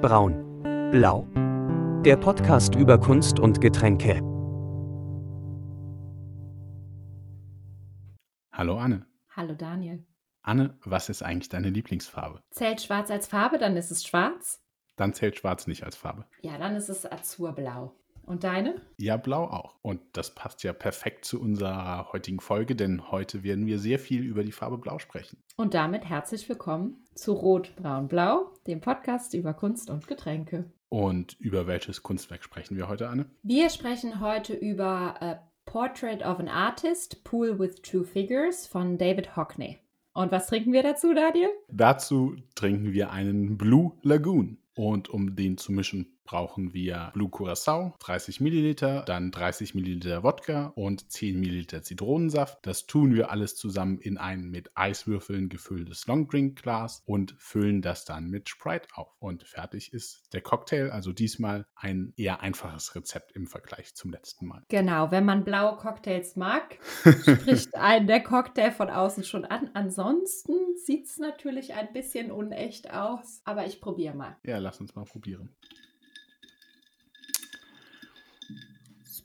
Braun. Blau. Der Podcast über Kunst und Getränke. Hallo Anne. Hallo Daniel. Anne, was ist eigentlich deine Lieblingsfarbe? Zählt Schwarz als Farbe, dann ist es schwarz. Dann zählt Schwarz nicht als Farbe. Ja, dann ist es Azurblau. Und deine? Ja, blau auch. Und das passt ja perfekt zu unserer heutigen Folge, denn heute werden wir sehr viel über die Farbe Blau sprechen. Und damit herzlich willkommen zu Rot, Braun, Blau, dem Podcast über Kunst und Getränke. Und über welches Kunstwerk sprechen wir heute, Anne? Wir sprechen heute über A Portrait of an Artist, Pool with Two Figures von David Hockney. Und was trinken wir dazu, Daniel? Dazu trinken wir einen Blue Lagoon. Und um den zu mischen, brauchen wir Blue Curacao, 30 Milliliter, dann 30 Milliliter Wodka und 10 Milliliter Zitronensaft. Das tun wir alles zusammen in ein mit Eiswürfeln gefülltes Longdrink-Glas und füllen das dann mit Sprite auf. Und fertig ist der Cocktail. Also diesmal ein eher einfaches Rezept im Vergleich zum letzten Mal. Genau, wenn man blaue Cocktails mag, spricht einen der Cocktail von außen schon an. Ansonsten sieht es natürlich ein bisschen unecht aus, aber ich probiere mal. Ja, lass uns mal probieren.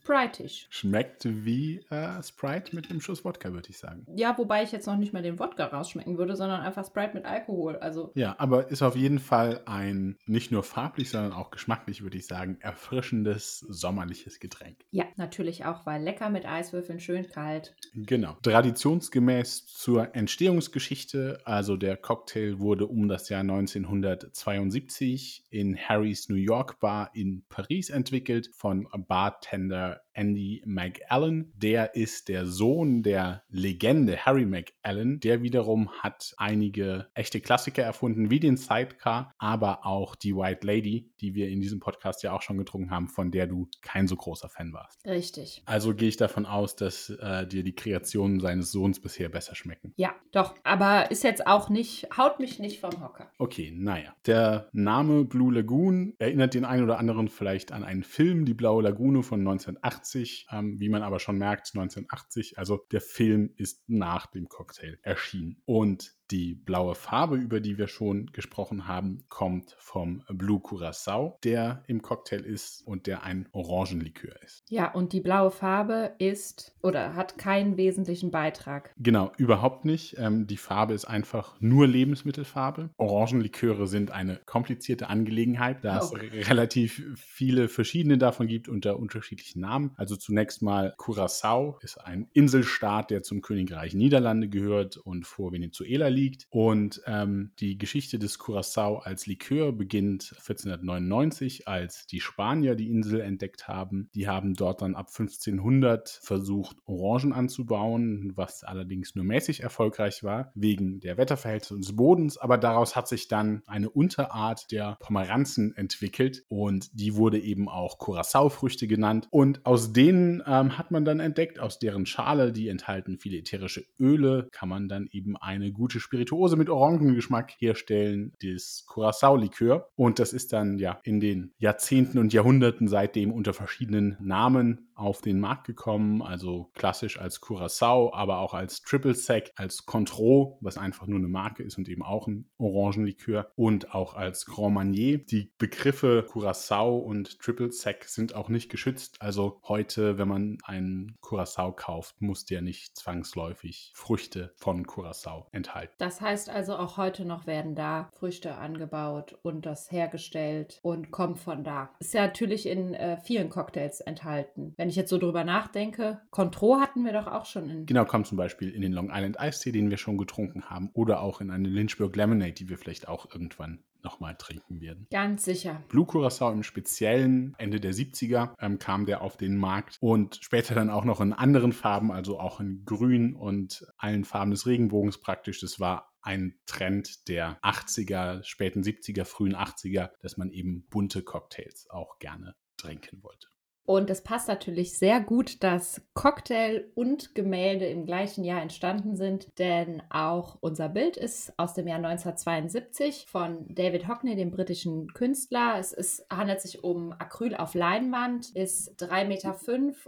Spritisch. Schmeckt wie äh, Sprite mit einem Schuss Wodka, würde ich sagen. Ja, wobei ich jetzt noch nicht mal den Wodka rausschmecken würde, sondern einfach Sprite mit Alkohol. Also Ja, aber ist auf jeden Fall ein nicht nur farblich, sondern auch geschmacklich, würde ich sagen, erfrischendes, sommerliches Getränk. ja, natürlich auch, weil lecker mit Eiswürfeln, schön kalt. Genau. Traditionsgemäß zur Entstehungsgeschichte, also der Cocktail wurde um das Jahr 1972 in Harrys New York Bar in Paris entwickelt von Bartender that Andy McAllen. Der ist der Sohn der Legende Harry McAllen. Der wiederum hat einige echte Klassiker erfunden, wie den Sidecar, aber auch die White Lady, die wir in diesem Podcast ja auch schon getrunken haben, von der du kein so großer Fan warst. Richtig. Also gehe ich davon aus, dass äh, dir die Kreationen seines Sohns bisher besser schmecken. Ja, doch. Aber ist jetzt auch nicht, haut mich nicht vom Hocker. Okay, naja. Der Name Blue Lagoon erinnert den einen oder anderen vielleicht an einen Film, Die Blaue Lagune von 1980, ähm, wie man aber schon merkt, 1980. Also der Film ist nach dem Cocktail erschienen. Und die blaue Farbe, über die wir schon gesprochen haben, kommt vom Blue Curacao, der im Cocktail ist und der ein Orangenlikör ist. Ja, und die blaue Farbe ist oder hat keinen wesentlichen Beitrag. Genau, überhaupt nicht. Ähm, die Farbe ist einfach nur Lebensmittelfarbe. Orangenliköre sind eine komplizierte Angelegenheit, da es Oh. relativ viele verschiedene davon gibt unter unterschiedlichen Namen. Also zunächst mal Curacao ist ein Inselstaat, der zum Königreich Niederlande gehört und vor Venezuela liegt. Und ähm, die Geschichte des Curacao als Likör beginnt 1499, als die Spanier die Insel entdeckt haben. Die haben dort dann ab 1500 versucht, Orangen anzubauen, was allerdings nur mäßig erfolgreich war, wegen der Wetterverhältnisse des Bodens. Aber daraus hat sich dann eine Unterart der Pomeranzen entwickelt und die wurde eben auch Curacao-Früchte genannt. Und aus denen ähm, hat man dann entdeckt, aus deren Schale, die enthalten viele ätherische Öle, kann man dann eben eine gute Spirituose mit Orangengeschmack herstellen, das Curacao-Likör. Und das ist dann ja in den Jahrzehnten und Jahrhunderten seitdem unter verschiedenen Namen auf den Markt gekommen, also klassisch als Curacao, aber auch als Triple Sec, als Contro, was einfach nur eine Marke ist und eben auch ein Orangenlikör und auch als Grand Marnier. Die Begriffe Curacao und Triple Sec sind auch nicht geschützt. Also heute, wenn man einen Curacao kauft, muss der nicht zwangsläufig Früchte von Curacao enthalten. Das heißt also, auch heute noch werden da Früchte angebaut und das hergestellt und kommt von da. Ist ja natürlich in äh, vielen Cocktails enthalten. Wenn ich jetzt so drüber nachdenke, Contro hatten wir doch auch schon in. Genau, kommt zum Beispiel in den Long Island Eistee, den wir schon getrunken haben, oder auch in eine Lynchburg Lemonade, die wir vielleicht auch irgendwann nochmal trinken werden. Ganz sicher. Blue Curacao im Speziellen, Ende der 70er ähm, kam der auf den Markt und später dann auch noch in anderen Farben, also auch in Grün und allen Farben des Regenbogens praktisch. Das war ein Trend der 80er, späten 70er, frühen 80er, dass man eben bunte Cocktails auch gerne trinken wollte. Und es passt natürlich sehr gut, dass Cocktail und Gemälde im gleichen Jahr entstanden sind, denn auch unser Bild ist aus dem Jahr 1972 von David Hockney, dem britischen Künstler. Es ist, handelt sich um Acryl auf Leinwand, ist 3,5 Meter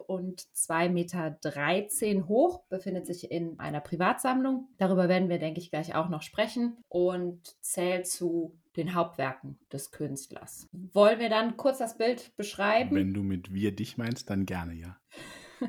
und 2,13 Meter hoch, befindet sich in einer Privatsammlung. Darüber werden wir, denke ich, gleich auch noch sprechen und zählt zu den Hauptwerken des Künstlers. Wollen wir dann kurz das Bild beschreiben? Wenn du mit wir dich meinst, dann gerne, ja.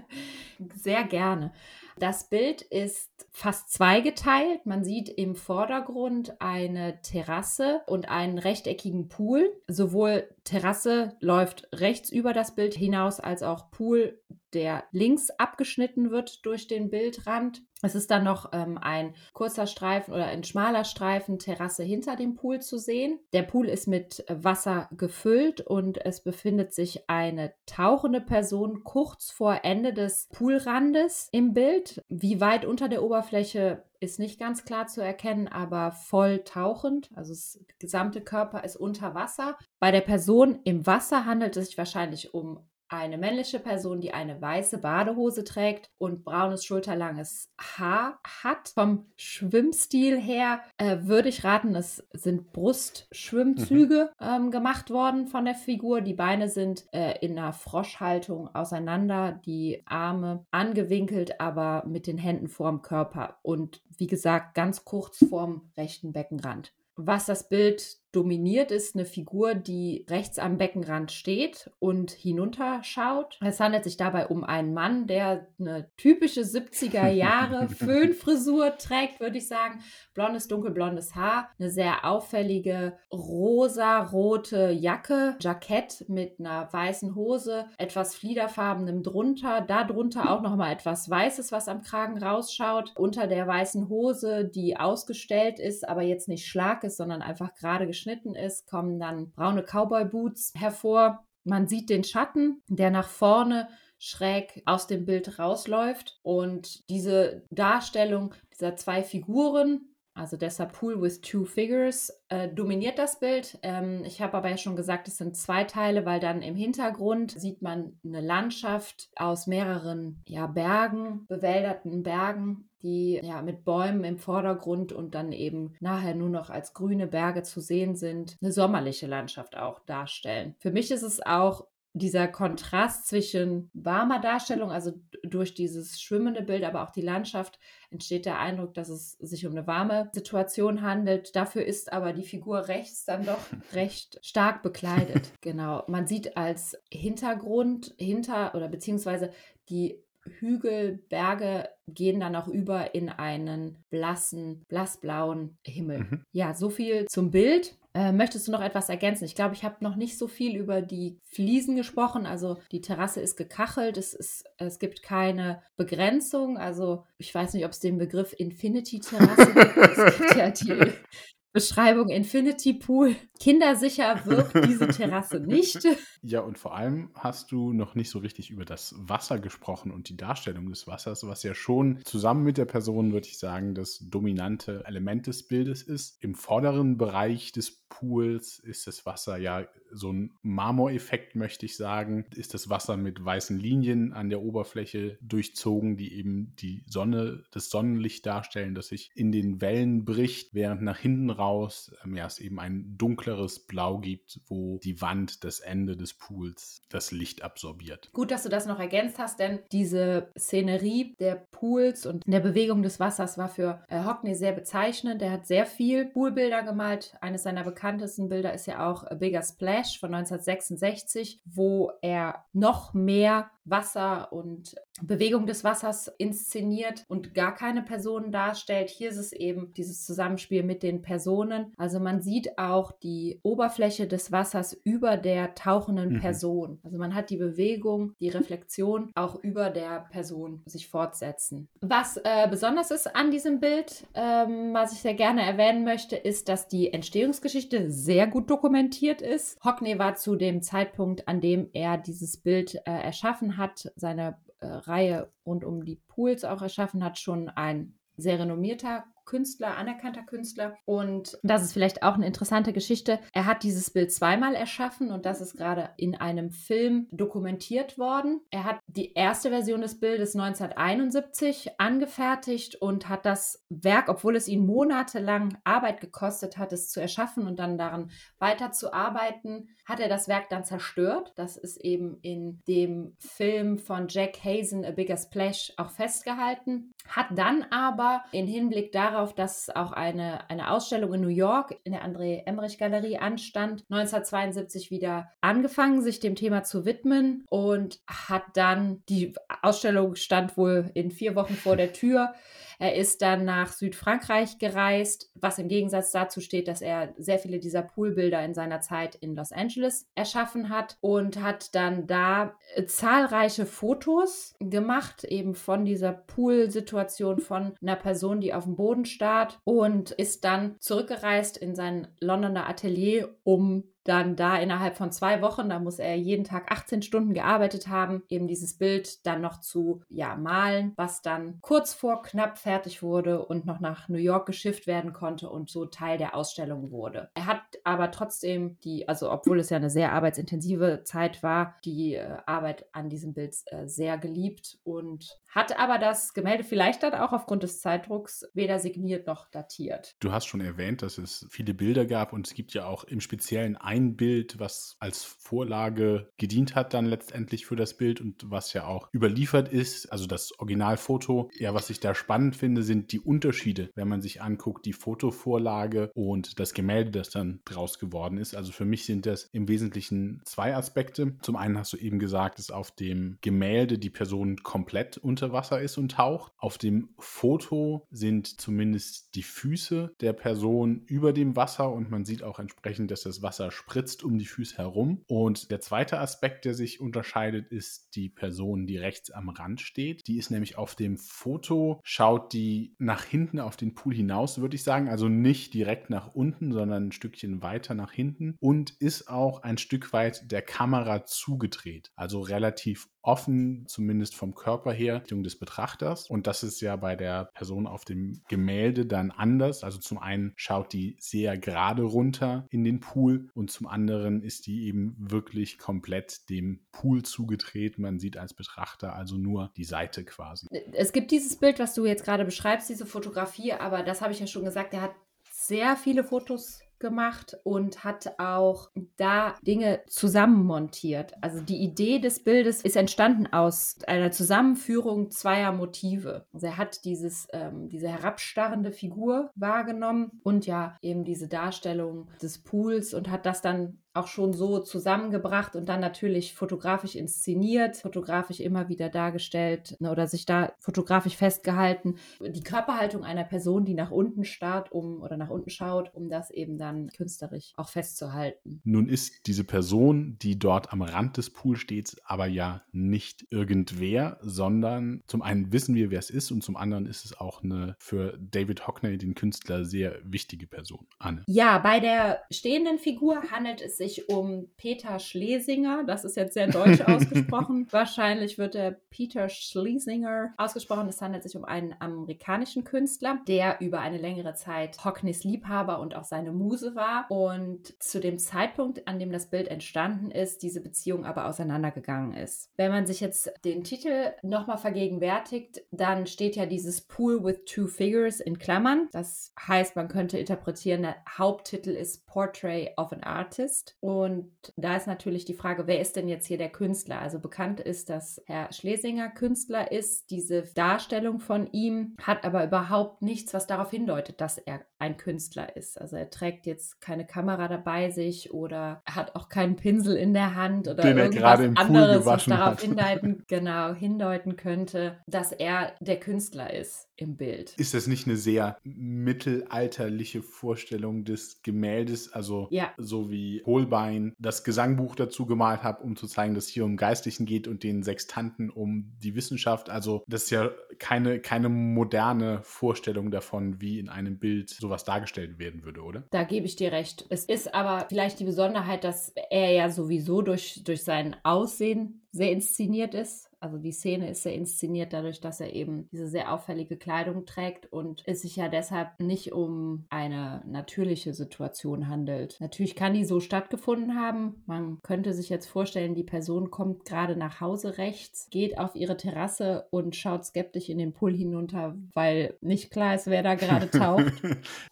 Sehr gerne. Das Bild ist fast zweigeteilt. Man sieht im Vordergrund eine Terrasse und einen rechteckigen Pool. Sowohl Terrasse läuft rechts über das Bild hinaus, als auch Pool, der links abgeschnitten wird durch den Bildrand. Es ist dann noch ähm, ein kurzer Streifen oder ein schmaler Streifen Terrasse hinter dem Pool zu sehen. Der Pool ist mit Wasser gefüllt und es befindet sich eine tauchende Person kurz vor Ende des Poolrandes im Bild. Wie weit unter der Oberfläche ist nicht ganz klar zu erkennen, aber voll tauchend. Also das gesamte Körper ist unter Wasser. Bei der Person im Wasser handelt es sich wahrscheinlich um eine männliche Person, die eine weiße Badehose trägt und braunes schulterlanges Haar hat. Vom Schwimmstil her äh, würde ich raten, es sind Brustschwimmzüge mhm. ähm, gemacht worden von der Figur. Die Beine sind äh, in einer Froschhaltung auseinander, die Arme angewinkelt, aber mit den Händen vorm Körper und wie gesagt ganz kurz vorm rechten Beckenrand. Was das Bild dominiert, ist eine Figur, die rechts am Beckenrand steht und hinunterschaut. Es handelt sich dabei um einen Mann, der eine typische 70er Jahre Föhnfrisur trägt, würde ich sagen. Blondes, dunkelblondes Haar, eine sehr auffällige rosa-rote Jacke, Jackett mit einer weißen Hose, etwas fliederfarbenem drunter, darunter auch nochmal etwas Weißes, was am Kragen rausschaut. Unter der weißen Hose, die ausgestellt ist, aber jetzt nicht schlag ist, sondern einfach gerade geschnitten ist, kommen dann braune Cowboy-Boots hervor. Man sieht den Schatten, der nach vorne schräg aus dem Bild rausläuft. Und diese Darstellung dieser zwei Figuren, also deshalb Pool with Two Figures, äh, dominiert das Bild. Ähm, ich habe aber ja schon gesagt, es sind zwei Teile, weil dann im Hintergrund sieht man eine Landschaft aus mehreren ja, Bergen, bewälderten Bergen, die ja mit Bäumen im Vordergrund und dann eben nachher nur noch als grüne Berge zu sehen sind, eine sommerliche Landschaft auch darstellen. Für mich ist es auch dieser Kontrast zwischen warmer Darstellung, also durch dieses schwimmende Bild, aber auch die Landschaft, entsteht der Eindruck, dass es sich um eine warme Situation handelt. Dafür ist aber die Figur rechts dann doch recht stark bekleidet. Genau. Man sieht als Hintergrund hinter oder beziehungsweise die Hügel, Berge gehen dann auch über in einen blassen, blassblauen Himmel. Mhm. Ja, so viel zum Bild. Äh, möchtest du noch etwas ergänzen? Ich glaube, ich habe noch nicht so viel über die Fliesen gesprochen. Also die Terrasse ist gekachelt, es, ist, es gibt keine Begrenzung. Also ich weiß nicht, ob es den Begriff Infinity-Terrasse gibt. Es gibt ja die Beschreibung Infinity Pool. Kindersicher wirkt diese Terrasse nicht. Ja, und vor allem hast du noch nicht so richtig über das Wasser gesprochen und die Darstellung des Wassers, was ja schon zusammen mit der Person, würde ich sagen, das dominante Element des Bildes ist. Im vorderen Bereich des Pools ist das Wasser ja so ein Marmoreffekt, möchte ich sagen. Ist das Wasser mit weißen Linien an der Oberfläche durchzogen, die eben die Sonne, das Sonnenlicht darstellen, das sich in den Wellen bricht, während nach hinten raus ähm, ja, es eben ein dunkleres Blau gibt, wo die Wand, das Ende des Pools das Licht absorbiert. Gut, dass du das noch ergänzt hast, denn diese Szenerie der Pools und der Bewegung des Wassers war für äh, Hockney sehr bezeichnend. Er hat sehr viel Poolbilder gemalt. Eines seiner bekanntesten Bilder ist ja auch A Bigger Splash von 1966, wo er noch mehr Wasser und Bewegung des Wassers inszeniert und gar keine Personen darstellt. Hier ist es eben dieses Zusammenspiel mit den Personen. Also man sieht auch die Oberfläche des Wassers über der tauchenden mhm. Person. Also man hat die Bewegung, die Reflexion auch über der Person sich fortsetzen. Was äh, besonders ist an diesem Bild, ähm, was ich sehr gerne erwähnen möchte, ist, dass die Entstehungsgeschichte sehr gut dokumentiert ist. Hockney war zu dem Zeitpunkt, an dem er dieses Bild äh, erschaffen hat, seine äh, Reihe rund um die Pools auch erschaffen hat, schon ein sehr renommierter Künstler, anerkannter Künstler. Und das ist vielleicht auch eine interessante Geschichte. Er hat dieses Bild zweimal erschaffen und das ist gerade in einem Film dokumentiert worden. Er hat die erste Version des Bildes 1971 angefertigt und hat das Werk, obwohl es ihn monatelang Arbeit gekostet hat, es zu erschaffen und dann daran weiterzuarbeiten, hat er das Werk dann zerstört. Das ist eben in dem Film von Jack Hazen, A Bigger Splash, auch festgehalten. Hat dann aber in Hinblick darauf, dass auch eine, eine Ausstellung in New York in der André Emmerich Galerie anstand, 1972 wieder angefangen, sich dem Thema zu widmen und hat dann, die Ausstellung stand wohl in vier Wochen vor der Tür, er ist dann nach Südfrankreich gereist, was im Gegensatz dazu steht, dass er sehr viele dieser Poolbilder in seiner Zeit in Los Angeles erschaffen hat und hat dann da äh, zahlreiche Fotos gemacht, eben von dieser Poolsituation von einer Person, die auf dem Boden starrt und ist dann zurückgereist in sein Londoner Atelier, um dann da innerhalb von zwei Wochen, da muss er jeden Tag 18 Stunden gearbeitet haben, eben dieses Bild dann noch zu ja, malen, was dann kurz vor knapp fertig wurde und noch nach New York geschifft werden konnte und so Teil der Ausstellung wurde. Er hat aber trotzdem die, also obwohl es ja eine sehr arbeitsintensive Zeit war, die äh, Arbeit an diesem Bild äh, sehr geliebt und hat aber das Gemälde vielleicht dann auch aufgrund des Zeitdrucks weder signiert noch datiert. Du hast schon erwähnt, dass es viele Bilder gab und es gibt ja auch im Speziellen ein Bild, was als Vorlage gedient hat dann letztendlich für das Bild und was ja auch überliefert ist, also das Originalfoto. Ja, was ich da spannend finde, sind die Unterschiede, wenn man sich anguckt, die Fotovorlage und das Gemälde, das dann draus geworden ist. Also für mich sind das im Wesentlichen zwei Aspekte. Zum einen hast du eben gesagt, dass auf dem Gemälde die Person komplett unter Wasser ist und taucht. Auf dem Foto sind zumindest die Füße der Person über dem Wasser und man sieht auch entsprechend, dass das Wasser spritzt um die Füße herum. Und der zweite Aspekt, der sich unterscheidet, ist die Person, die rechts am Rand steht. Die ist nämlich auf dem Foto, schaut die nach hinten auf den Pool hinaus, würde ich sagen. Also nicht direkt nach unten, sondern ein Stückchen weiter nach hinten und ist auch ein Stück weit der Kamera zugedreht. Also relativ offen, zumindest vom Körper her, Richtung des Betrachters. Und das ist ja bei der Person auf dem Gemälde dann anders. Also zum einen schaut die sehr gerade runter in den Pool und zum anderen ist die eben wirklich komplett dem Pool zugedreht. Man sieht als Betrachter also nur die Seite quasi. Es gibt dieses Bild, was du jetzt gerade beschreibst, diese Fotografie, aber das habe ich ja schon gesagt, er hat sehr viele Fotos gemacht und hat auch da Dinge zusammenmontiert. Also die Idee des Bildes ist entstanden aus einer Zusammenführung zweier Motive. Also er hat dieses, ähm, diese herabstarrende Figur wahrgenommen und ja eben diese Darstellung des Pools und hat das dann auch schon so zusammengebracht und dann natürlich fotografisch inszeniert, fotografisch immer wieder dargestellt ne, oder sich da fotografisch festgehalten. Die Körperhaltung einer Person, die nach unten starrt, um oder nach unten schaut, um das eben dann künstlerisch auch festzuhalten. Nun ist diese Person, die dort am Rand des Pools steht, aber ja nicht irgendwer, sondern zum einen wissen wir, wer es ist und zum anderen ist es auch eine für David Hockney, den Künstler, sehr wichtige Person. Anne. Ja, bei der stehenden Figur handelt es sich um Peter Schlesinger. Das ist jetzt sehr deutsch ausgesprochen. Wahrscheinlich wird er Peter Schlesinger ausgesprochen. Es handelt sich um einen amerikanischen Künstler, der über eine längere Zeit Hockneys Liebhaber und auch seine Muse war. Und zu dem Zeitpunkt, an dem das Bild entstanden ist, diese Beziehung aber auseinandergegangen ist. Wenn man sich jetzt den Titel nochmal vergegenwärtigt, dann steht ja dieses Pool with Two Figures in Klammern. Das heißt, man könnte interpretieren, der Haupttitel ist Portrait of an Artist. Und da ist natürlich die Frage, wer ist denn jetzt hier der Künstler? Also bekannt ist, dass Herr Schlesinger Künstler ist. Diese Darstellung von ihm hat aber überhaupt nichts, was darauf hindeutet, dass er ein Künstler ist. Also er trägt jetzt keine Kamera dabei sich oder hat auch keinen Pinsel in der Hand oder Den irgendwas anderes, was hat. darauf hindeuten, genau, hindeuten könnte, dass er der Künstler ist im Bild. Ist das nicht eine sehr mittelalterliche Vorstellung des Gemäldes? Also ja. so wie Holbein das Gesangbuch dazu gemalt hat, um zu zeigen, dass es hier um Geistlichen geht und den Sextanten um die Wissenschaft. Also das ist ja keine, keine moderne Vorstellung davon, wie in einem Bild sowas dargestellt werden würde, oder? Da gebe ich dir recht. Es ist aber vielleicht die Besonderheit, dass er ja sowieso durch, durch sein Aussehen sehr inszeniert ist also die Szene ist sehr inszeniert dadurch, dass er eben diese sehr auffällige Kleidung trägt und es sich ja deshalb nicht um eine natürliche Situation handelt. Natürlich kann die so stattgefunden haben. Man könnte sich jetzt vorstellen, die Person kommt gerade nach Hause rechts, geht auf ihre Terrasse und schaut skeptisch in den Pool hinunter, weil nicht klar ist, wer da gerade taucht.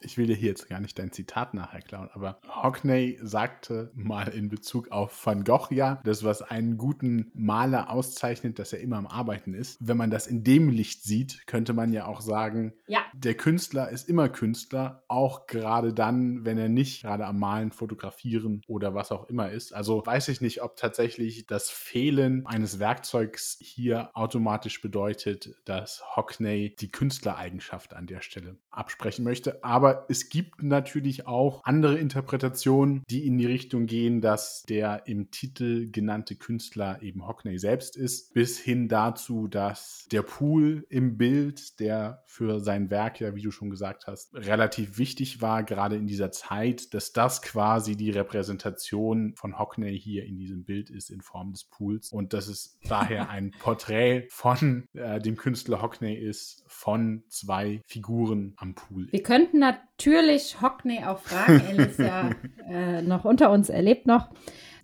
ich will dir hier jetzt gar nicht dein Zitat nachher klauen, aber Hockney sagte mal in Bezug auf Van Gogh ja, das was einen guten Maler auszeichnet, dass er immer am Arbeiten ist. Wenn man das in dem Licht sieht, könnte man ja auch sagen, ja. der Künstler ist immer Künstler, auch gerade dann, wenn er nicht gerade am Malen, Fotografieren oder was auch immer ist. Also weiß ich nicht, ob tatsächlich das Fehlen eines Werkzeugs hier automatisch bedeutet, dass Hockney die Künstlereigenschaft an der Stelle absprechen möchte. Aber es gibt natürlich auch andere Interpretationen, die in die Richtung gehen, dass der im Titel genannte Künstler eben Hockney selbst ist, bis hin dazu, dass der Pool im Bild, der für sein Werk ja, wie du schon gesagt hast, relativ wichtig war, gerade in dieser Zeit, dass das quasi die Repräsentation von Hockney hier in diesem Bild ist in Form des Pools und dass es daher ein Porträt von äh, dem Künstler Hockney ist, von zwei Figuren am Pool. Wir könnten natürlich Hockney auch fragen, er ist ja äh, noch unter uns, er lebt noch.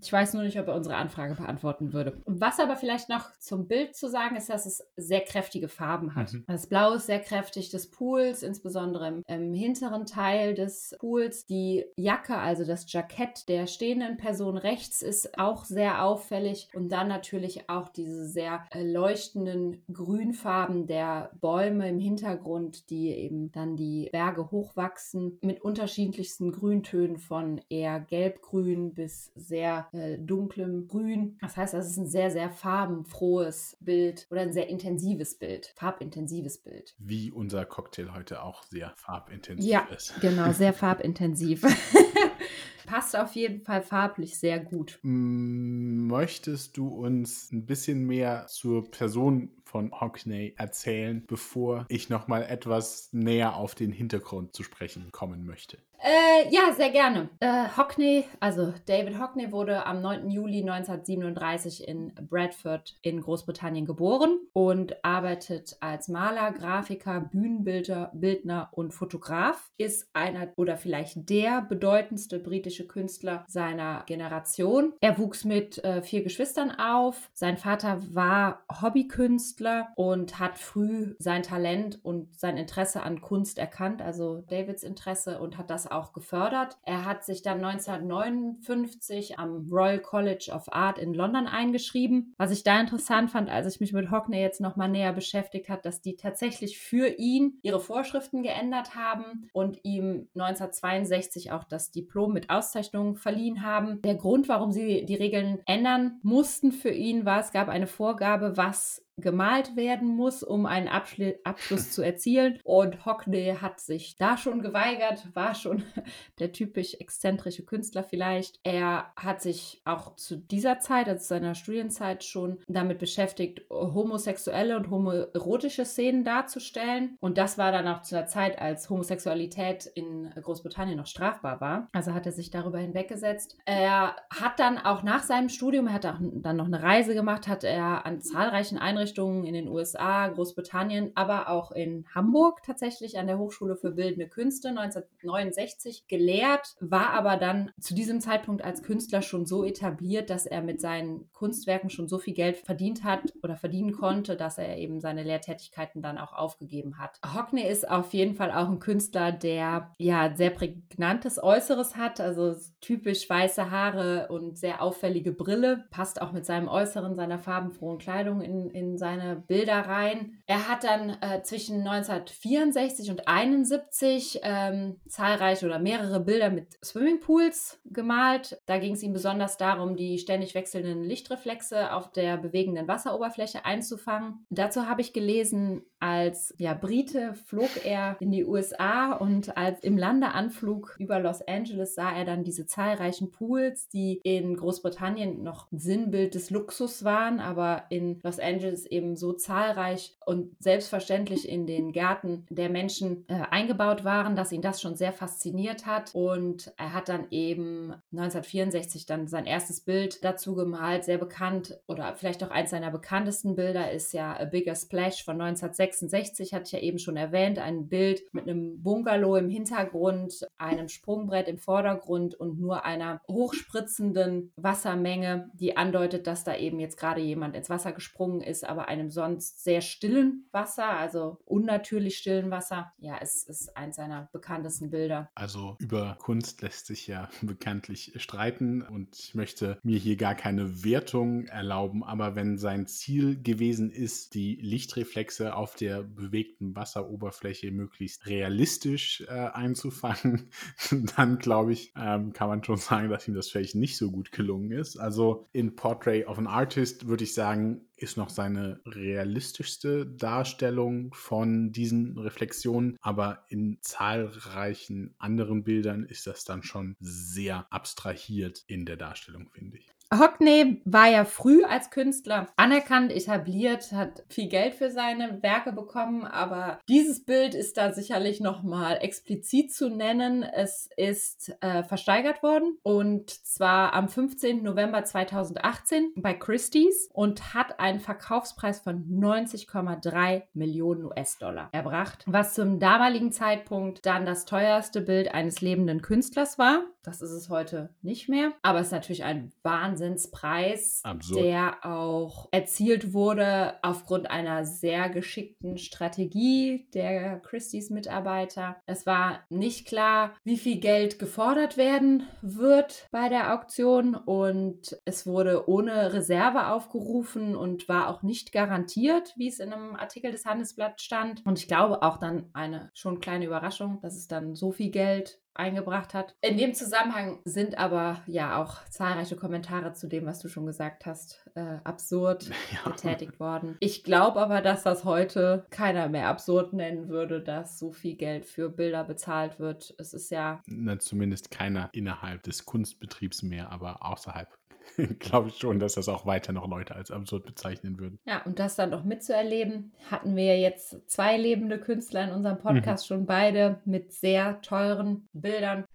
Ich weiß nur nicht, ob er unsere Anfrage beantworten würde. Was aber vielleicht noch zum Bild zu sagen ist, dass es sehr kräftige Farben hat. Mhm. Das Blau ist sehr kräftig des Pools, insbesondere im, im, hinteren Teil des Pools. Die Jacke, also das Jackett der stehenden Person rechts, ist auch sehr auffällig. Und dann natürlich auch diese sehr äh, leuchtenden Grünfarben der Bäume im Hintergrund, die eben dann die Berge hochwachsen, mit unterschiedlichsten Grüntönen von eher gelbgrün bis sehr äh, dunklem Grün. Das heißt, das ist ein sehr, sehr farbenfrohes Bild oder ein sehr intensives Bild, farbintensives Bild. Wie unser Cocktail heute auch sehr farbintensiv ja, ist. Genau, sehr farbintensiv. Passt auf jeden Fall farblich sehr gut. Möchtest du uns ein bisschen mehr zur Person von Hockney erzählen, bevor ich nochmal etwas näher auf den Hintergrund zu sprechen kommen möchte? Äh, ja, sehr gerne. Äh, Hockney, also David Hockney wurde am 9. Juli 1937 in Bradford in Großbritannien geboren und arbeitet als Maler, Grafiker, Bühnenbildner Bildner und Fotograf. Ist einer oder vielleicht der bedeutendste britische Künstler seiner Generation. Er wuchs mit äh, vier Geschwistern auf. Sein Vater war Hobbykünstler und hat früh sein Talent und sein Interesse an Kunst erkannt, also Davids Interesse und hat das auch gefördert. Er hat sich dann 1959 am Royal College of Art in London eingeschrieben. Was ich da interessant fand, als ich mich mit Hockney jetzt nochmal näher beschäftigt hat, dass die tatsächlich für ihn ihre Vorschriften geändert haben und ihm 1962 auch das Diplom mit Auszeichnung verliehen haben. Der Grund, warum sie die Regeln ändern mussten für ihn, war, es gab eine Vorgabe, was gemalt werden muss, um einen Abschl Abschluss zu erzielen. Und Hockney hat sich da schon geweigert, war schon der typisch exzentrische Künstler vielleicht. Er hat sich auch zu dieser Zeit, also seiner Studienzeit, schon damit beschäftigt, homosexuelle und homoerotische Szenen darzustellen. Und das war dann auch zu einer Zeit, als Homosexualität in Großbritannien noch strafbar war. Also hat er sich darüber hinweggesetzt. Er hat dann auch nach seinem Studium, er hat dann noch eine Reise gemacht, hat er an zahlreichen Einrichtungen Einrichtungen in den USA, Großbritannien, aber auch in Hamburg tatsächlich an der Hochschule für Bildende Künste 1969 gelehrt, war aber dann zu diesem Zeitpunkt als Künstler schon so etabliert, dass er mit seinen Kunstwerken schon so viel Geld verdient hat oder verdienen konnte, dass er eben seine Lehrtätigkeiten dann auch aufgegeben hat. Hockney ist auf jeden Fall auch ein Künstler, der ja sehr prägnantes Äußeres hat, also typisch weiße Haare und sehr auffällige Brille, passt auch mit seinem Äußeren, seiner farbenfrohen Kleidung in, in seine Bilder rein. Er hat dann äh, zwischen 1964 und 71 ähm, zahlreiche oder mehrere Bilder mit Swimmingpools gemalt. Da ging es ihm besonders darum, die ständig wechselnden Lichtreflexe auf der bewegenden Wasseroberfläche einzufangen. Dazu habe ich gelesen, als ja, Brite flog er in die USA und als im Landeanflug über Los Angeles sah er dann diese zahlreichen Pools, die in Großbritannien noch Sinnbild des Luxus waren, aber in Los Angeles eben so zahlreich und selbstverständlich in den Gärten der Menschen äh, eingebaut waren, dass ihn das schon sehr fasziniert hat. Und er hat dann eben 1964 dann sein erstes Bild dazu gemalt, sehr bekannt oder vielleicht auch eins seiner bekanntesten Bilder ist ja A Bigger Splash von 1966, hatte ich ja eben schon erwähnt, ein Bild mit einem Bungalow im Hintergrund, einem Sprungbrett im Vordergrund und nur einer hochspritzenden Wassermenge, die andeutet, dass da eben jetzt gerade jemand ins Wasser gesprungen ist, aber einem sonst sehr stillen Wasser, also unnatürlich stillen Wasser. Ja, es ist eins seiner bekanntesten Bilder. Also über Kunst lässt sich ja bekanntlich streiten und ich möchte mir hier gar keine Wertung erlauben, aber wenn sein Ziel gewesen ist, die Lichtreflexe auf der bewegten Wasseroberfläche möglichst realistisch äh, einzufangen, dann glaube ich, ähm, kann man schon sagen, dass ihm das vielleicht nicht so gut gelungen ist. Also in Portrait of an Artist würde ich sagen, ist noch seine realistischste Darstellung von diesen Reflexionen, aber in zahlreichen anderen Bildern ist das dann schon sehr abstrahiert in der Darstellung, finde ich. Hockney war ja früh als Künstler anerkannt, etabliert, hat viel Geld für seine Werke bekommen, aber dieses Bild ist da sicherlich nochmal explizit zu nennen. Es ist äh, versteigert worden und zwar am 15. November 2018 bei Christie's und hat einen Verkaufspreis von 90,3 Millionen US-Dollar erbracht, was zum damaligen Zeitpunkt dann das teuerste Bild eines lebenden Künstlers war. Das ist es heute nicht mehr, aber es ist natürlich ein Wahnsinn Wahnsinnspreis, Absurd. der auch erzielt wurde aufgrund einer sehr geschickten Strategie der Christie's Mitarbeiter. Es war nicht klar, wie viel Geld gefordert werden wird bei der Auktion und es wurde ohne Reserve aufgerufen und war auch nicht garantiert, wie es in einem Artikel des Handelsblatts stand. Und ich glaube auch dann eine schon kleine Überraschung, dass es dann so viel Geld eingebracht hat. In dem Zusammenhang sind aber ja auch zahlreiche Kommentare zu dem, was du schon gesagt hast, äh, absurd ja. getätigt worden. Ich glaube aber, dass das heute keiner mehr absurd nennen würde, dass so viel Geld für Bilder bezahlt wird. Es ist ja. Na, zumindest keiner innerhalb des Kunstbetriebs mehr, aber außerhalb glaube ich schon, dass das auch weiter noch Leute als absurd bezeichnen würden. Ja, und das dann noch mitzuerleben, hatten wir jetzt zwei lebende Künstler in unserem mhm. Podcast mhm. schon beide mit sehr teuren Bildern.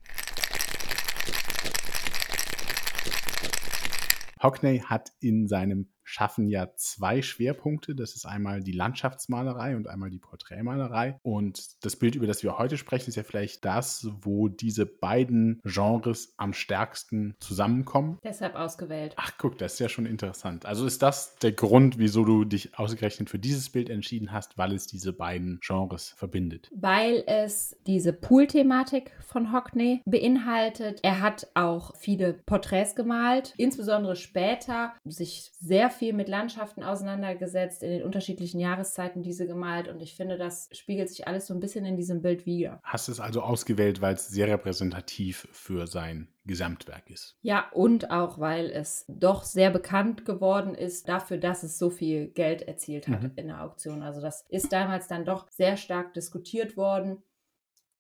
Hockney hat in seinem schaffen ja zwei Schwerpunkte. Das ist einmal die Landschaftsmalerei und einmal die Porträtmalerei. Und das Bild, über das wir heute sprechen, ist ja vielleicht das, wo diese beiden Genres am stärksten zusammenkommen. Deshalb ausgewählt. Ach, guck, das ist ja schon interessant. Also ist das der Grund, wieso du dich ausgerechnet für dieses Bild entschieden hast, weil es diese beiden Genres verbindet? Weil es diese Pool-Thematik von Hockney beinhaltet. Er hat auch viele Porträts gemalt, insbesondere später sich sehr viel mit Landschaften auseinandergesetzt, in den unterschiedlichen Jahreszeiten diese gemalt und ich finde, das spiegelt sich alles so ein bisschen in diesem Bild wider. Hast es also ausgewählt, weil es sehr repräsentativ für sein Gesamtwerk ist. Ja, und auch weil es doch sehr bekannt geworden ist dafür, dass es so viel Geld erzielt hat mhm. in der Auktion. Also das ist damals dann doch sehr stark diskutiert worden.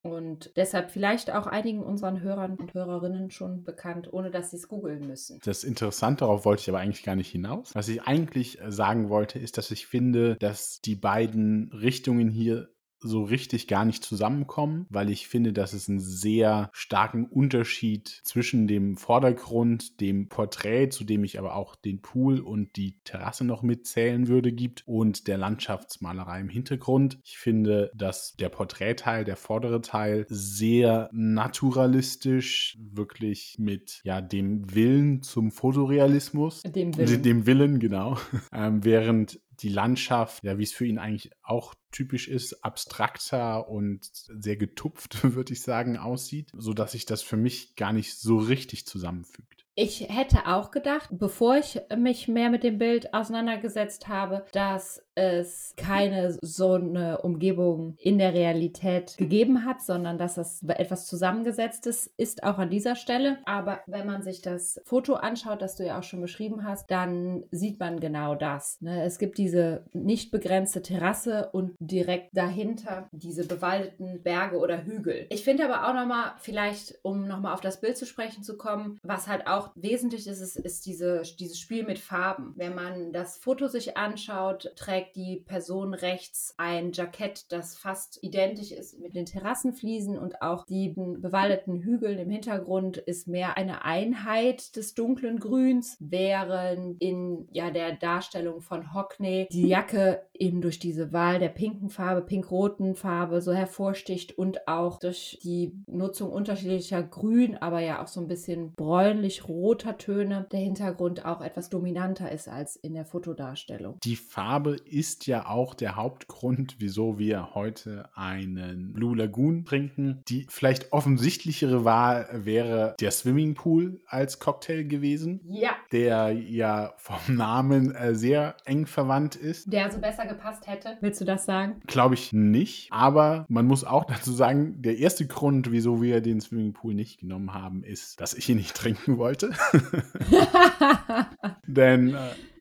Und deshalb vielleicht auch einigen unseren Hörern und Hörerinnen schon bekannt, ohne dass sie es googeln müssen. Das Interessante, darauf wollte ich aber eigentlich gar nicht hinaus. Was ich eigentlich äh, sagen wollte, ist, dass ich finde, dass die beiden Richtungen hier so richtig gar nicht zusammenkommen, weil ich finde, dass es einen sehr starken Unterschied zwischen dem Vordergrund, dem Porträt, zu dem ich aber auch den Pool und die Terrasse noch mitzählen würde, gibt und der Landschaftsmalerei im Hintergrund. Ich finde, dass der Porträtteil, der vordere Teil, sehr naturalistisch, wirklich mit ja, dem Willen zum Fotorealismus. Dem Willen. Dem Willen, genau. Ähm, während die Landschaft, ja, wie es für ihn eigentlich auch typisch ist, abstrakter und sehr getupft, würde ich sagen, aussieht, sodass sich das für mich gar nicht so richtig zusammenfügt. Ich hätte auch gedacht, bevor ich mich mehr mit dem Bild auseinandergesetzt habe, dass es keine so eine Umgebung in der Realität gegeben hat, sondern dass das etwas zusammengesetztes ist, auch an dieser Stelle. Aber wenn man sich das Foto anschaut, das du ja auch schon beschrieben hast, dann sieht man genau das. Ne? Es gibt diese nicht begrenzte Terrasse und direkt dahinter diese bewaldeten Berge oder Hügel. Ich finde aber auch nochmal, vielleicht, um nochmal auf das Bild zu sprechen zu kommen, was halt auch wesentlich ist, ist, ist diese, dieses Spiel mit Farben. Wenn man das Foto sich anschaut, trägt die Person rechts ein Jackett, das fast identisch ist mit den Terrassenfliesen und auch die bewaldeten Hügel im Hintergrund ist mehr eine Einheit des dunklen Grüns, während in ja, der Darstellung von Hockney die Jacke eben durch diese Wahl der pinken Farbe, pink-roten Farbe so hervorsticht und auch durch die Nutzung unterschiedlicher Grün, aber ja auch so ein bisschen bräunlich-rot roter Töne der Hintergrund auch etwas dominanter ist als in der Fotodarstellung. Die Farbe ist ja auch der Hauptgrund, wieso wir heute einen Blue Lagoon trinken. Die vielleicht offensichtlichere Wahl wäre der Swimmingpool als Cocktail gewesen. Ja. Der ja vom Namen äh, sehr eng verwandt ist. Der also besser gepasst hätte. Willst du das sagen? Glaube ich nicht. Aber man muss auch dazu sagen, der erste Grund, wieso wir den Swimmingpool nicht genommen haben, ist, dass ich ihn nicht trinken wollte. Denn äh,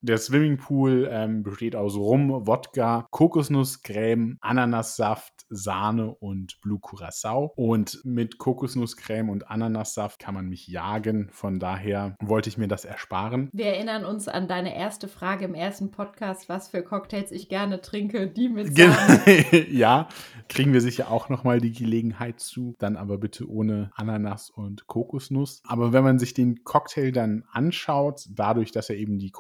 der Swimmingpool ähm, besteht aus Rum, Wodka, Kokosnusscreme, Ananassaft, Sahne und Blue Curacao. Und mit Kokosnusscreme und Ananassaft kann man mich jagen. Von daher wollte ich mir das ersparen. Wir erinnern uns an deine erste Frage im ersten Podcast, was für Cocktails ich gerne trinke, die mit Sahne. ja, kriegen wir sicher auch nochmal die Gelegenheit zu. Dann aber bitte ohne Ananas und Kokosnuss. Aber wenn man sich den Cocktail dann anschaut, dadurch, dass er eben die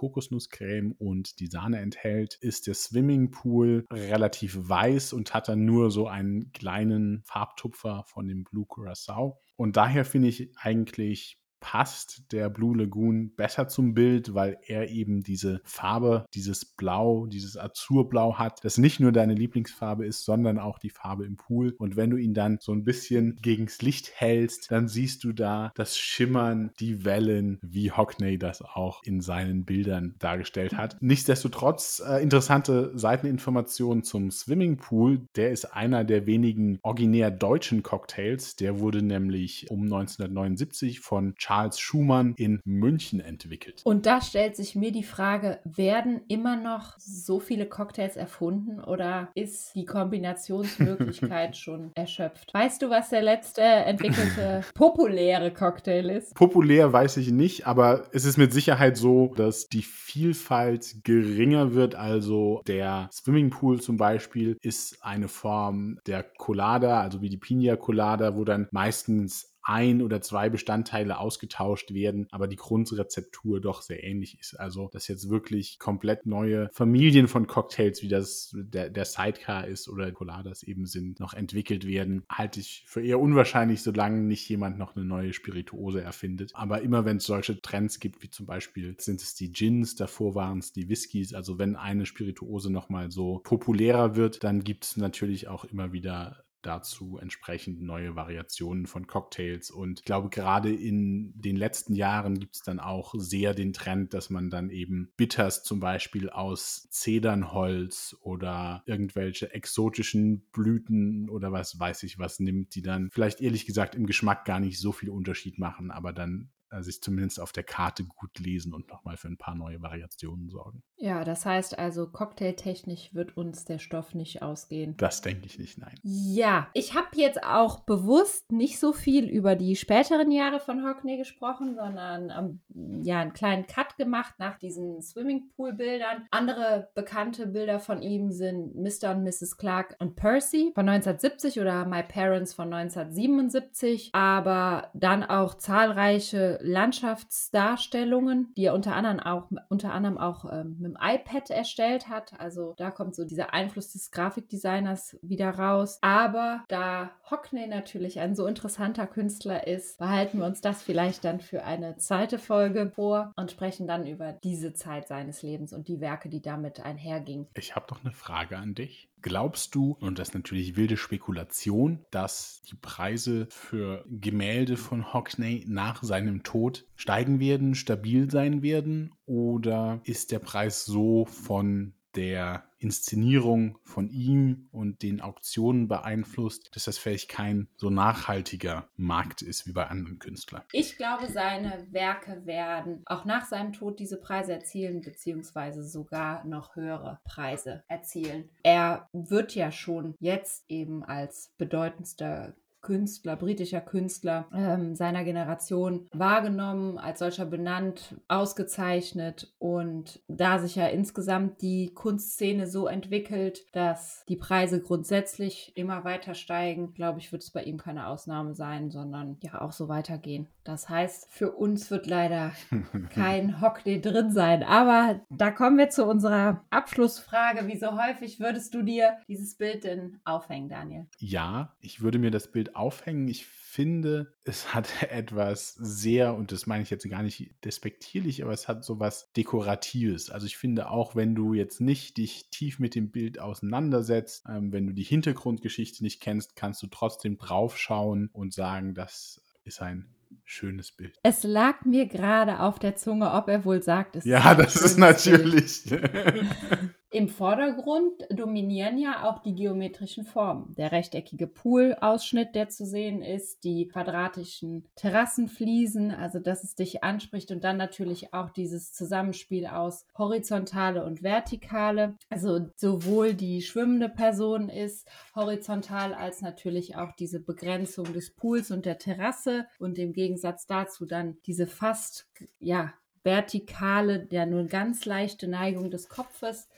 Kokosnusscreme und die Sahne enthält, ist der Swimmingpool relativ weiß und hat dann nur so einen kleinen Farbtupfer von dem Blue Curacao. Und daher finde ich eigentlich passt der Blue Lagoon besser zum Bild, weil er eben diese Farbe, dieses Blau, dieses Azurblau hat, das nicht nur deine Lieblingsfarbe ist, sondern auch die Farbe im Pool. Und wenn du ihn dann so ein bisschen gegens Licht hältst, dann siehst du da das Schimmern, die Wellen, wie Hockney das auch in seinen Bildern dargestellt hat. Nichtsdestotrotz äh, interessante Seiteninformationen zum Swimmingpool. Der ist einer der wenigen originär deutschen Cocktails. Der wurde nämlich um 1979 von Charles Schumann in München entwickelt. Und da stellt sich mir die Frage, werden immer noch so viele Cocktails erfunden oder ist die Kombinationsmöglichkeit schon erschöpft? Weißt du, was der letzte entwickelte populäre Cocktail ist? Populär weiß ich nicht, aber es ist mit Sicherheit so, dass die Vielfalt geringer wird. Also der Swimmingpool zum Beispiel ist eine Form der Colada, also wie die Pina Colada, wo dann meistens ein oder zwei Bestandteile ausgetauscht werden, aber die Grundrezeptur doch sehr ähnlich ist. Also, dass jetzt wirklich komplett neue Familien von Cocktails, wie das der, der Sidecar ist oder Coladas eben sind, noch entwickelt werden, halte ich für eher unwahrscheinlich, solange nicht jemand noch eine neue Spirituose erfindet. Aber immer wenn es solche Trends gibt, wie zum Beispiel sind es die Gins, davor waren es die Whiskys, also wenn eine Spirituose nochmal so populärer wird, dann gibt es natürlich auch immer wieder dazu entsprechend neue Variationen von Cocktails. Und ich glaube, gerade in den letzten Jahren gibt es dann auch sehr den Trend, dass man dann eben Bitters zum Beispiel aus Zedernholz oder irgendwelche exotischen Blüten oder was weiß ich was nimmt, die dann vielleicht ehrlich gesagt im Geschmack gar nicht so viel Unterschied machen, aber dann sich zumindest auf der Karte gut lesen und nochmal für ein paar neue Variationen sorgen. Ja, das heißt also, cocktailtechnisch wird uns der Stoff nicht ausgehen. Das denke ich nicht, nein. Ja, ich habe jetzt auch bewusst nicht so viel über die späteren Jahre von Hockney gesprochen, sondern ähm, ja, einen kleinen Cut gemacht nach diesen Swimmingpool-Bildern. Andere bekannte Bilder von ihm sind Mr. und Mrs. Clark und Percy von 1970 oder My Parents von 1977, aber dann auch zahlreiche Landschaftsdarstellungen, die er unter anderem auch, unter anderem auch ähm, mit dem iPad erstellt hat. Also da kommt so dieser Einfluss des Grafikdesigners wieder raus. Aber da Hockney natürlich ein so interessanter Künstler ist, behalten wir uns das vielleicht dann für eine zweite Folge vor und sprechen dann über diese Zeit seines Lebens und die Werke, die damit einhergingen. Ich habe doch eine Frage an dich. Glaubst du, und das ist natürlich wilde Spekulation, dass die Preise für Gemälde von Hockney nach seinem Tod steigen werden, stabil sein werden? Oder ist der Preis so von der Inszenierung von ihm und den Auktionen beeinflusst, dass das vielleicht kein so nachhaltiger Markt ist wie bei anderen Künstlern. Ich glaube, seine Werke werden auch nach seinem Tod diese Preise erzielen, beziehungsweise sogar noch höhere Preise erzielen. Er wird ja schon jetzt eben als bedeutendster Künstler, britischer Künstler ähm, seiner Generation wahrgenommen, als solcher benannt, ausgezeichnet und da sich ja insgesamt die Kunstszene so entwickelt, dass die Preise grundsätzlich immer weiter steigen, glaube ich, wird es bei ihm keine Ausnahme sein, sondern ja auch so weitergehen. Das heißt, für uns wird leider kein Hockney drin sein. Aber da kommen wir zu unserer Abschlussfrage. Wie so häufig würdest du dir dieses Bild denn aufhängen, Daniel? Ja, ich würde mir das Bild Bild aufhängen. Ich finde, es hat etwas sehr, und das meine ich jetzt gar nicht despektierlich, aber es hat sowas Dekoratives. Also ich finde auch, wenn du jetzt nicht dich tief mit dem Bild auseinandersetzt, ähm, wenn du die Hintergrundgeschichte nicht kennst, kannst du trotzdem draufschauen und sagen, das ist ein schönes Bild. Es lag mir gerade auf der Zunge, ob er wohl sagt, es Ja, das ist natürlich. Im Vordergrund dominieren ja auch die geometrischen Formen. Der rechteckige Poolausschnitt, der zu sehen ist, die quadratischen Terrassenfliesen, also dass es dich anspricht und dann natürlich auch dieses Zusammenspiel aus horizontale und vertikale. Also sowohl die schwimmende Person ist horizontal als natürlich auch diese Begrenzung des Pools und der Terrasse und im Gegensatz dazu dann diese fast ja vertikale, ja nur ganz leichte Neigung des Kopfes.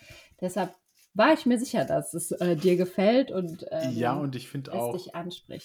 Deshalb war ich mir sicher, dass es äh, dir gefällt und ähm, ja und ich finde auch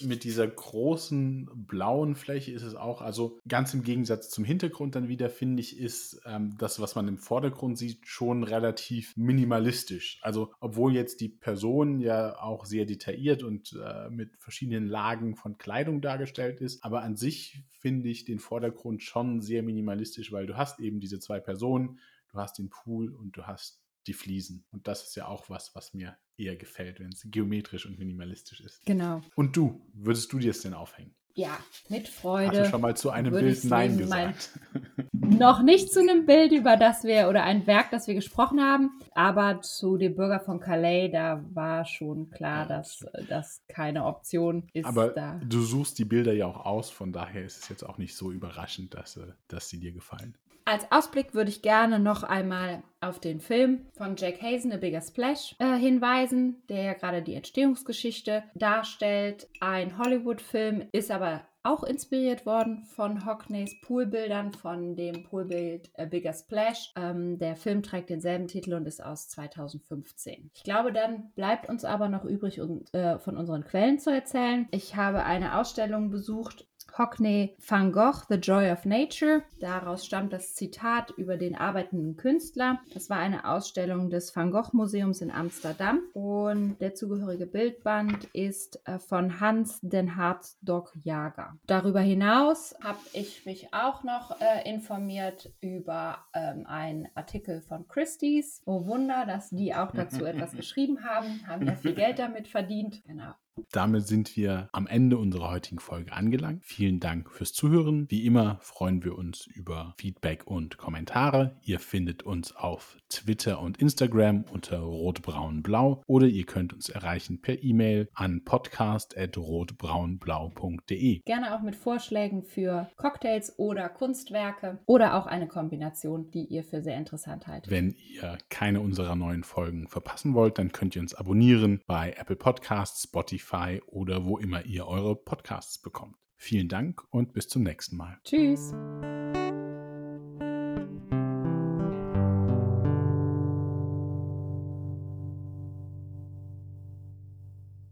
mit dieser großen blauen Fläche ist es auch also ganz im Gegensatz zum Hintergrund dann wieder finde ich ist ähm, das was man im Vordergrund sieht schon relativ minimalistisch. Also obwohl jetzt die Person ja auch sehr detailliert und äh, mit verschiedenen Lagen von Kleidung dargestellt ist aber an sich finde ich den Vordergrund schon sehr minimalistisch weil du hast eben diese zwei Personen du hast den Pool und du hast die Fliesen. Und das ist ja auch was, was mir eher gefällt, wenn es geometrisch und minimalistisch ist. Genau. Und du, würdest du dir es denn aufhängen? Ja, mit Freude. Hast du schon mal zu einem Bild Nein gesagt? noch nicht zu einem Bild, über das wir, oder ein Werk, das wir gesprochen haben, aber zu dem Bürger von Calais, da war schon klar, dass das keine Option ist. Aber da. du suchst die Bilder ja auch aus, von daher ist es jetzt auch nicht so überraschend, dass, äh, dass sie dir gefallen. Als Ausblick würde ich gerne noch einmal auf den Film von Jack Hazen, A Bigger Splash, äh, hinweisen, der ja gerade die Entstehungsgeschichte darstellt. Ein Hollywood-Film ist aber auch inspiriert worden von Hockneys Poolbildern, von dem Poolbild A Bigger Splash. Ähm, der Film trägt denselben Titel und ist aus 2015. Ich glaube, dann bleibt uns aber noch übrig, um, äh, von unseren Quellen zu erzählen. Ich habe eine Ausstellung besucht Hockney van Gogh, The Joy of Nature. Daraus stammt das Zitat über den arbeitenden Künstler. Das war eine Ausstellung des Van Gogh Museums in Amsterdam und der zugehörige Bildband ist äh, von Hans den Hartdog Jager. Darüber hinaus habe ich mich auch noch äh, informiert über ähm, einen Artikel von Christie's. Oh Wunder, dass die auch dazu etwas geschrieben haben, haben ja viel Geld damit verdient. Genau. Damit sind wir am Ende unserer heutigen Folge angelangt. Vielen Dank fürs Zuhören. Wie immer freuen wir uns über Feedback und Kommentare. Ihr findet uns auf Twitter und Instagram unter rotbraunblau oder ihr könnt uns erreichen per E-Mail an podcast.rotbraunblau.de. Gerne auch mit Vorschlägen für Cocktails oder Kunstwerke oder auch eine Kombination, die ihr für sehr interessant haltet. Wenn ihr keine unserer neuen Folgen verpassen wollt, dann könnt ihr uns abonnieren bei Apple Podcasts, Spotify, Spotify oder wo immer ihr eure Podcasts bekommt. Vielen Dank und bis zum nächsten Mal. Tschüss.